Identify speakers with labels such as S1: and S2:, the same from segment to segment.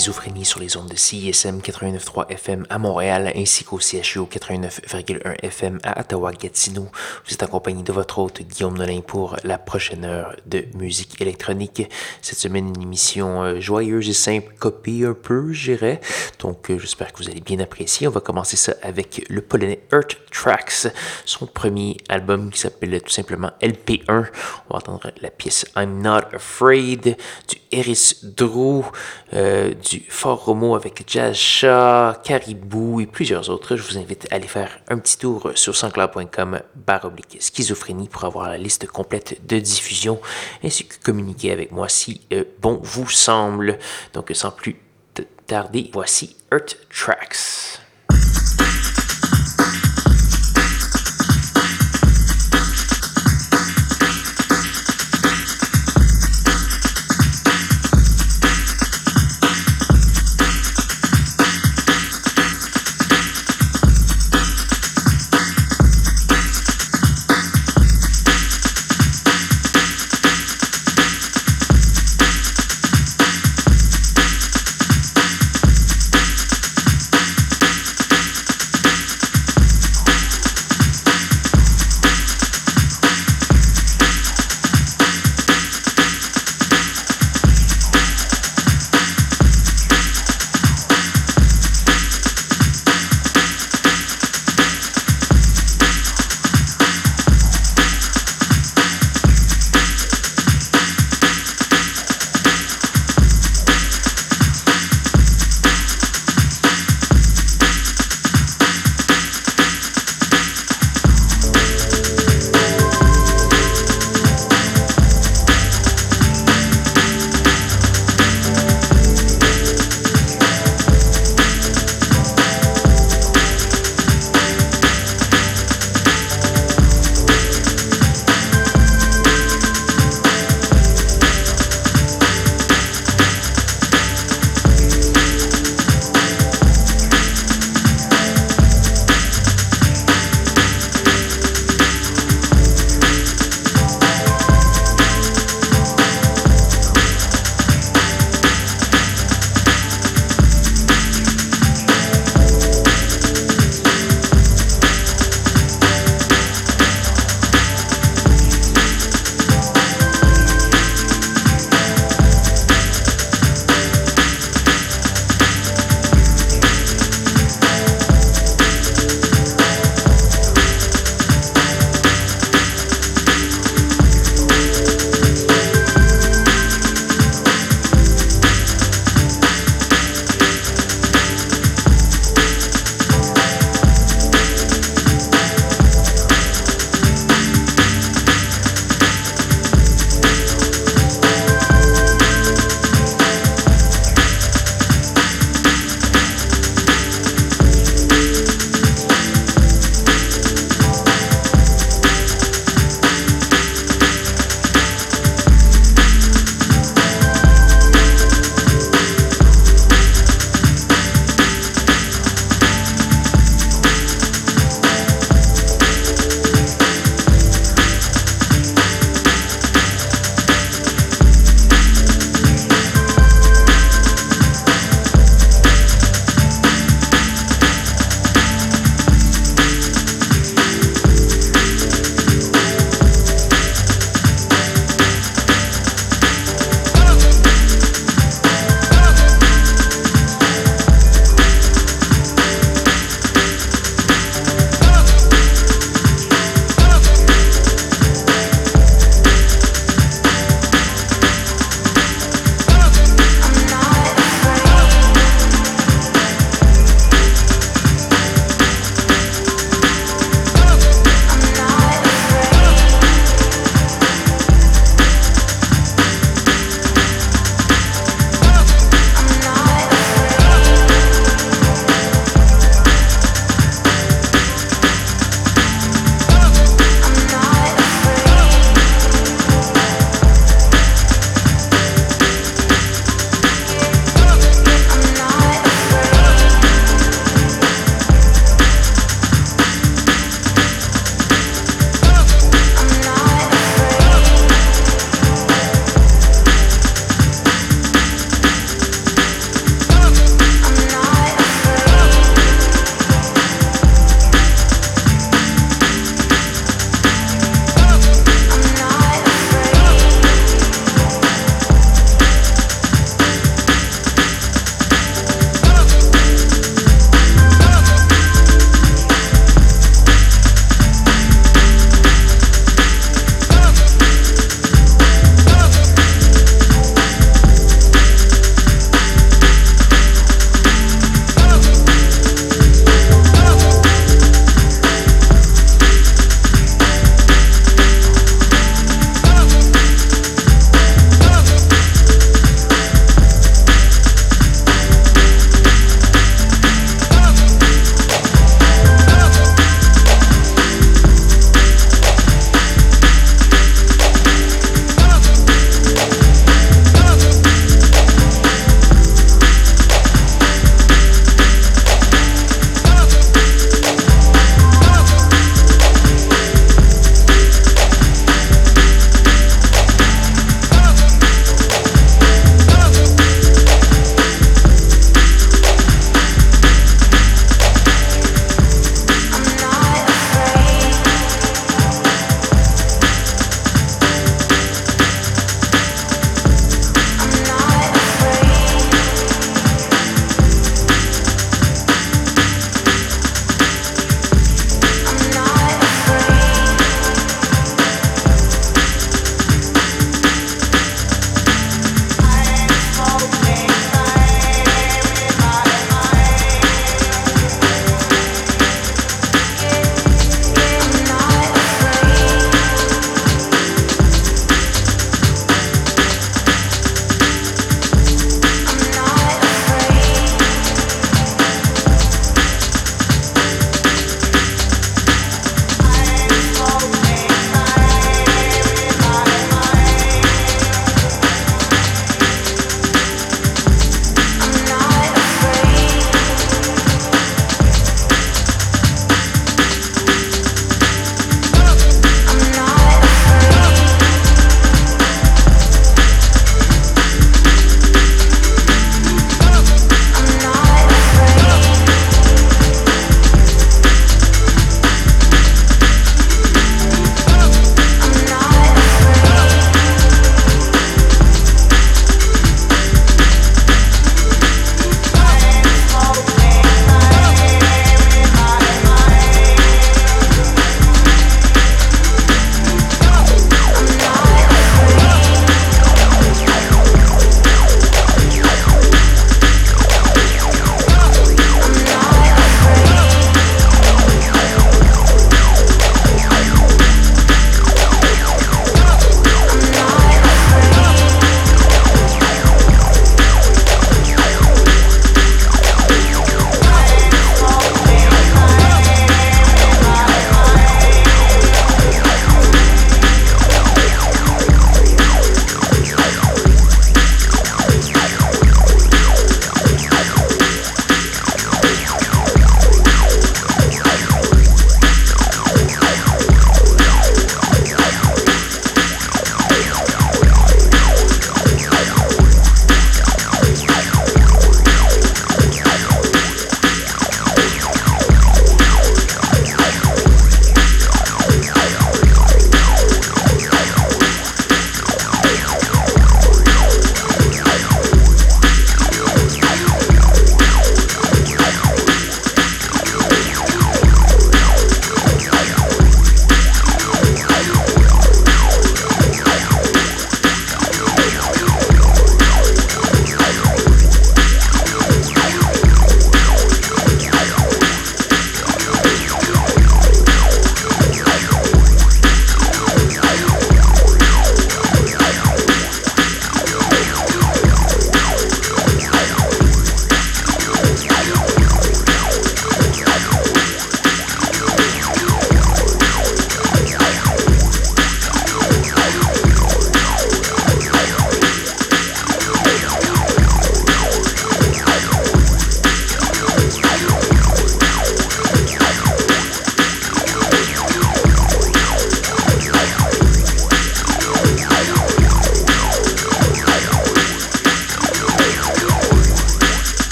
S1: Schizophrénie sur les ondes de CISM 89.3 FM à Montréal ainsi qu'au CHU 89.1 FM à Ottawa-Gatineau. Vous êtes accompagné de votre hôte Guillaume Nolin pour la prochaine heure de musique électronique. Cette semaine, une émission euh, joyeuse et simple, copie un peu, je dirais. Donc, euh, j'espère que vous allez bien apprécier. On va commencer ça avec le polonais Earth Tracks, son premier album qui s'appelle tout simplement LP1. On va entendre la pièce I'm Not Afraid du Eris Drew, euh, du Fort Romo avec Jazz Shaw, Caribou et plusieurs autres. Je vous invite à aller faire un petit tour sur sanscloud.com barre schizophrénie pour avoir la liste complète de diffusion ainsi que communiquer avec moi si euh, bon vous semble. Donc sans plus tarder, voici Earth Tracks.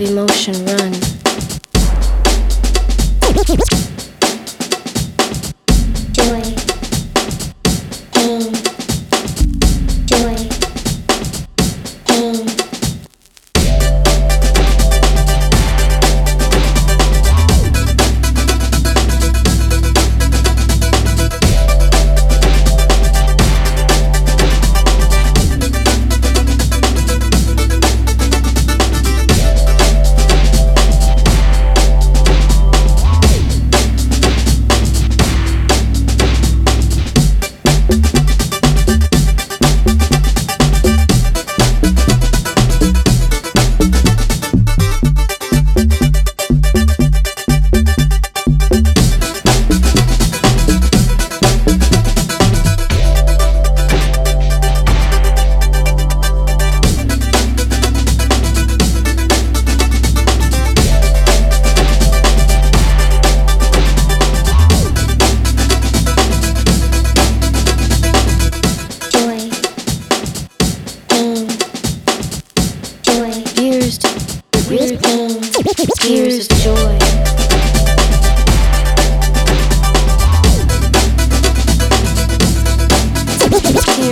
S2: emotion run.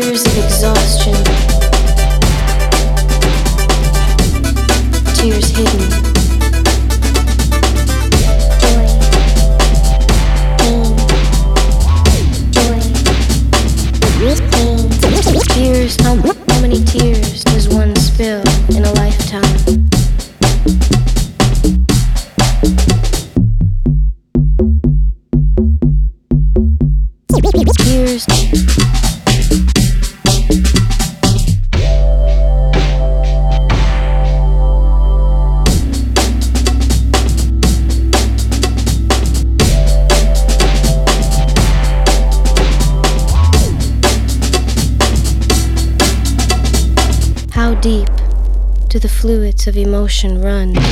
S2: Tears of exhaustion, tears hidden. ocean run.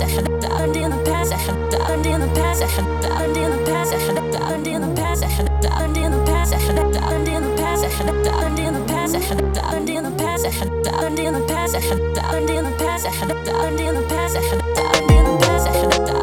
S3: in the I in the past, I had in the past, I had in the past, I had in the past, I had in the past, I had in the past, I had a in the past, I had in the past, I had in the past, I had a in the past, I had in the past, I had a in the past, I in the past, I had in the past, I had in the past, I in the past, I had the in the past, I in the past, I the in the past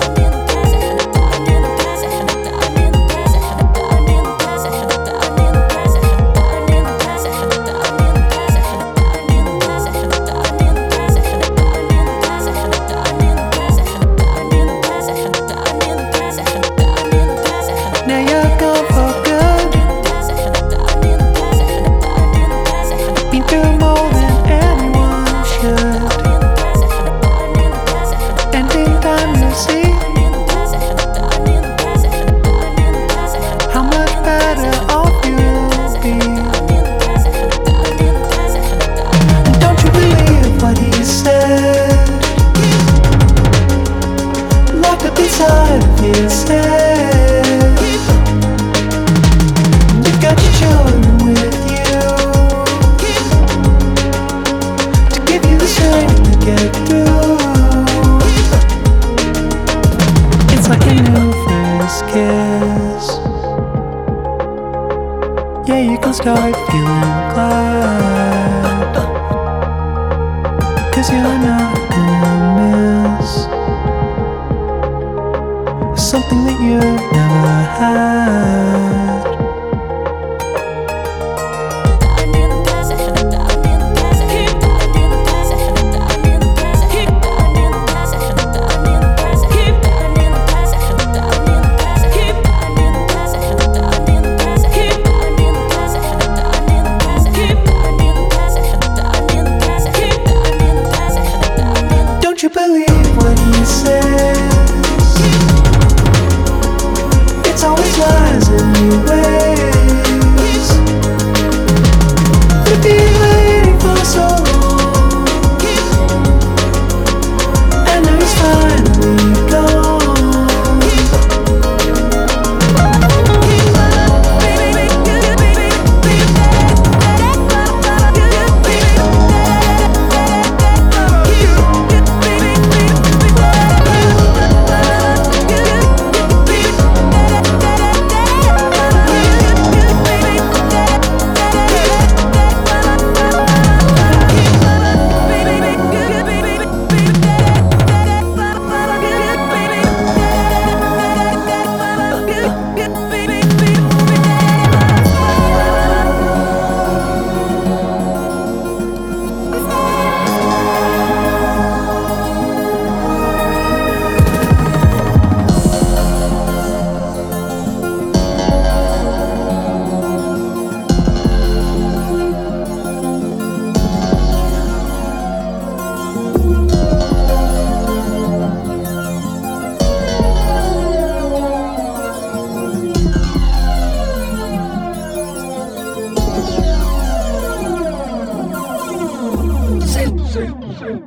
S3: ちょっ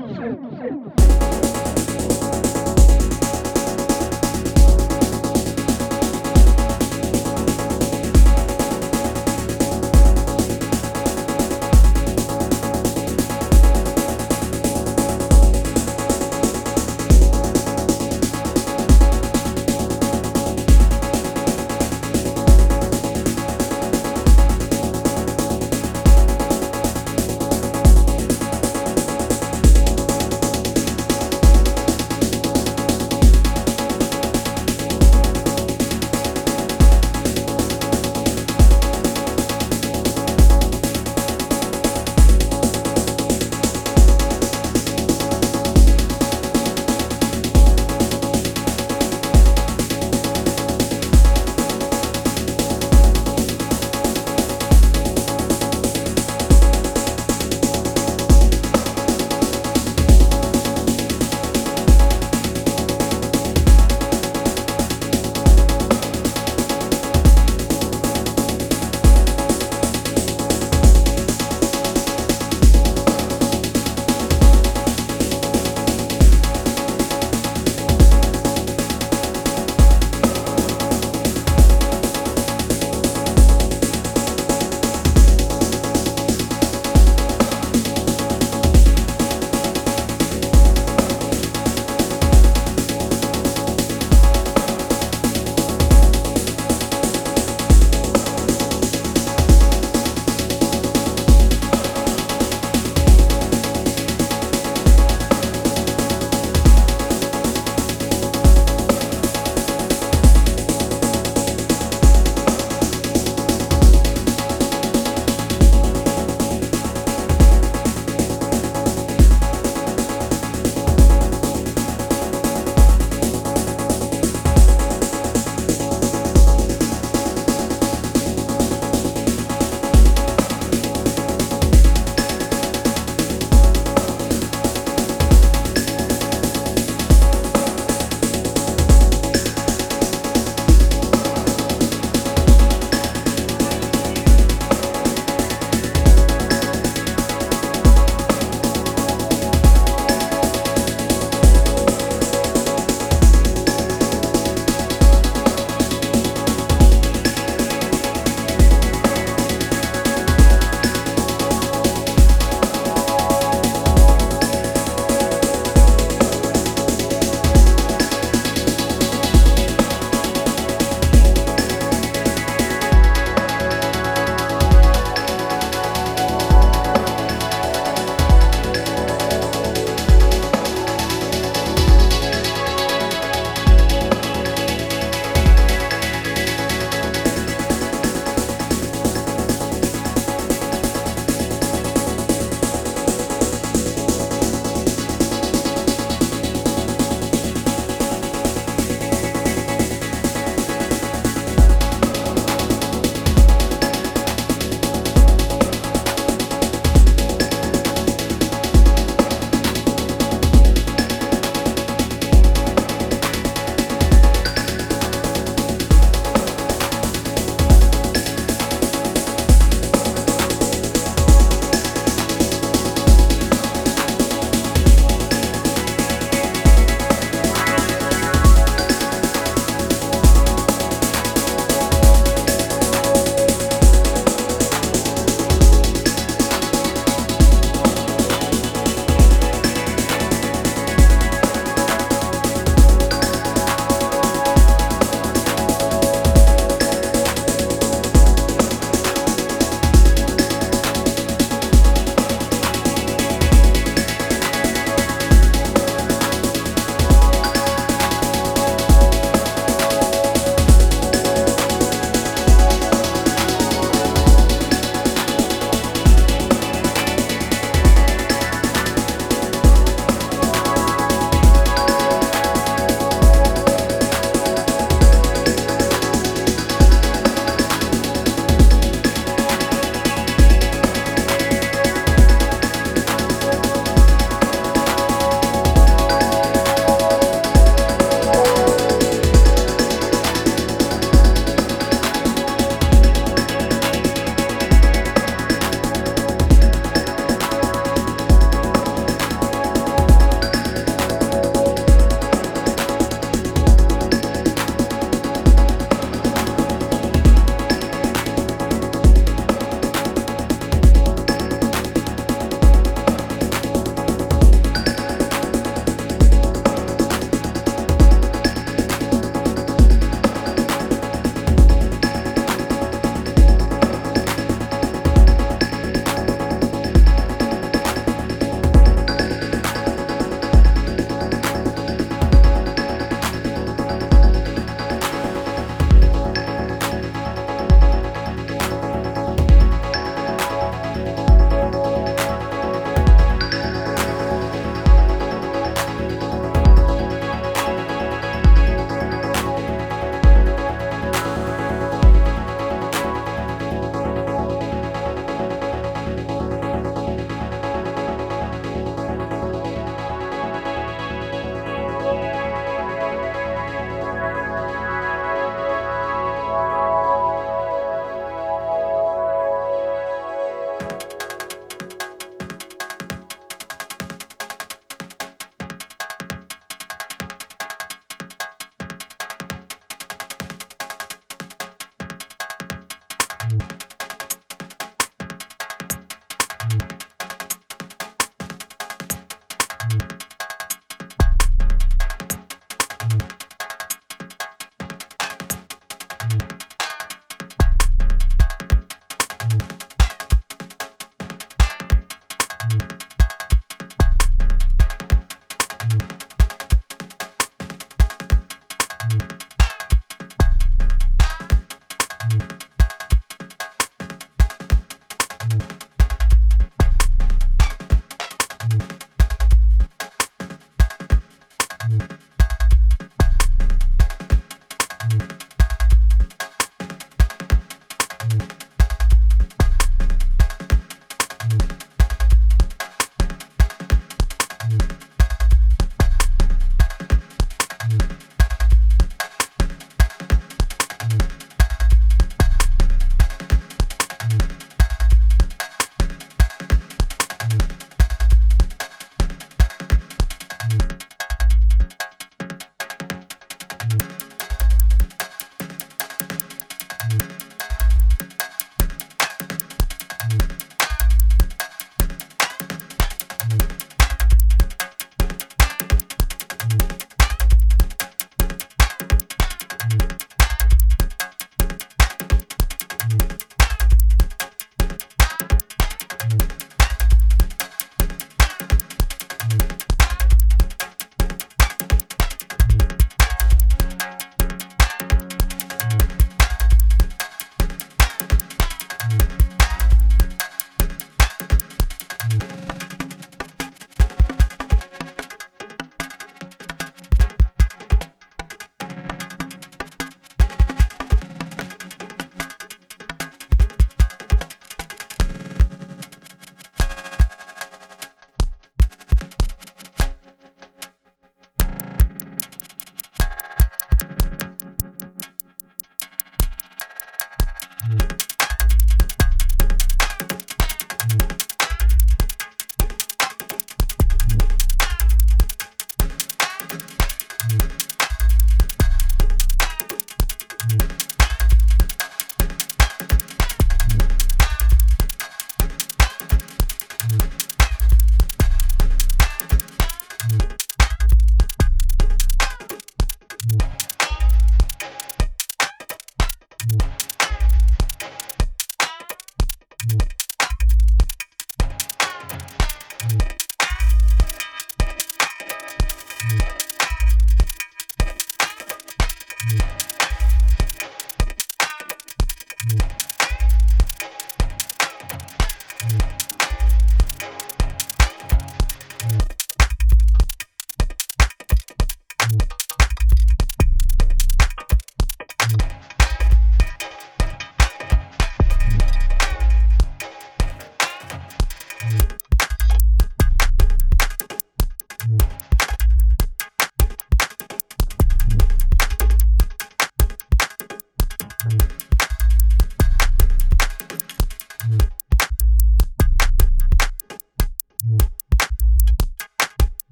S3: と!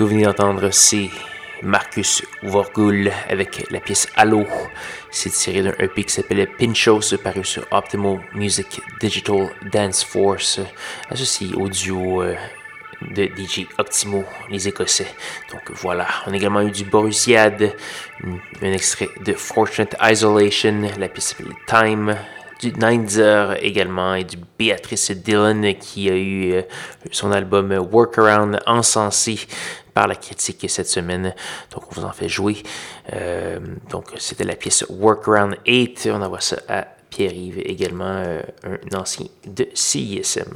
S1: Que vous venez d'entendre, c'est Marcus Vorgul avec la pièce Allo. C'est tiré d'un EP qui s'appelait Pinchos, paru sur Optimal Music Digital Dance Force, associé au duo euh, de DJ Optimo, les Écossais. Donc voilà, on a également eu du Borussiad, un extrait de Fortunate Isolation, la pièce s'appelle Time, du Ninzer également et du Béatrice Dillon qui a eu euh, son album Workaround encensé par la critique cette semaine. Donc on vous en fait jouer. Euh, donc c'était la pièce Workaround 8. On envoie ça à Pierre-Yves également, euh, un ancien de CISM.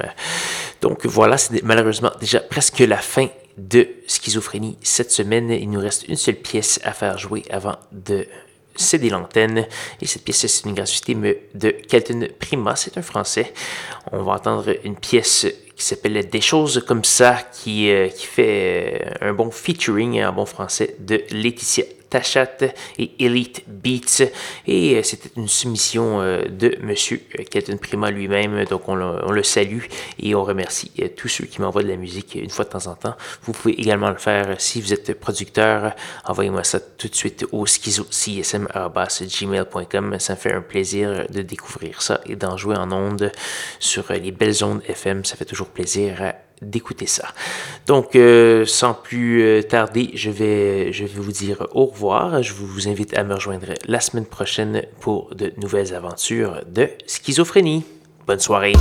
S1: Donc voilà, c'est malheureusement déjà presque la fin de Schizophrénie cette semaine. Il nous reste une seule pièce à faire jouer avant de céder l'antenne. Et cette pièce, c'est une gratuité de Kelton Prima, c'est un français. On va entendre une pièce qui s'appelle Des choses comme ça, qui, euh, fait euh, un bon featuring en bon français de Laetitia Tachat et Elite Beats. Et euh, c'était une soumission euh, de Monsieur euh, Kelton Prima lui-même. Donc on le, salue et on remercie tous ceux qui m'envoient de la musique une fois de temps en temps. Vous pouvez également le faire si vous êtes producteur. Envoyez-moi ça tout de suite au schizocsm.gmail.com. Ça me fait un plaisir de découvrir ça et d'en jouer en ondes sur les belles ondes FM. Ça fait toujours plaisir d'écouter ça. Donc, euh, sans plus euh, tarder, je vais, je vais vous dire au revoir. Je vous invite à me rejoindre la semaine prochaine pour de nouvelles aventures de schizophrénie. Bonne soirée.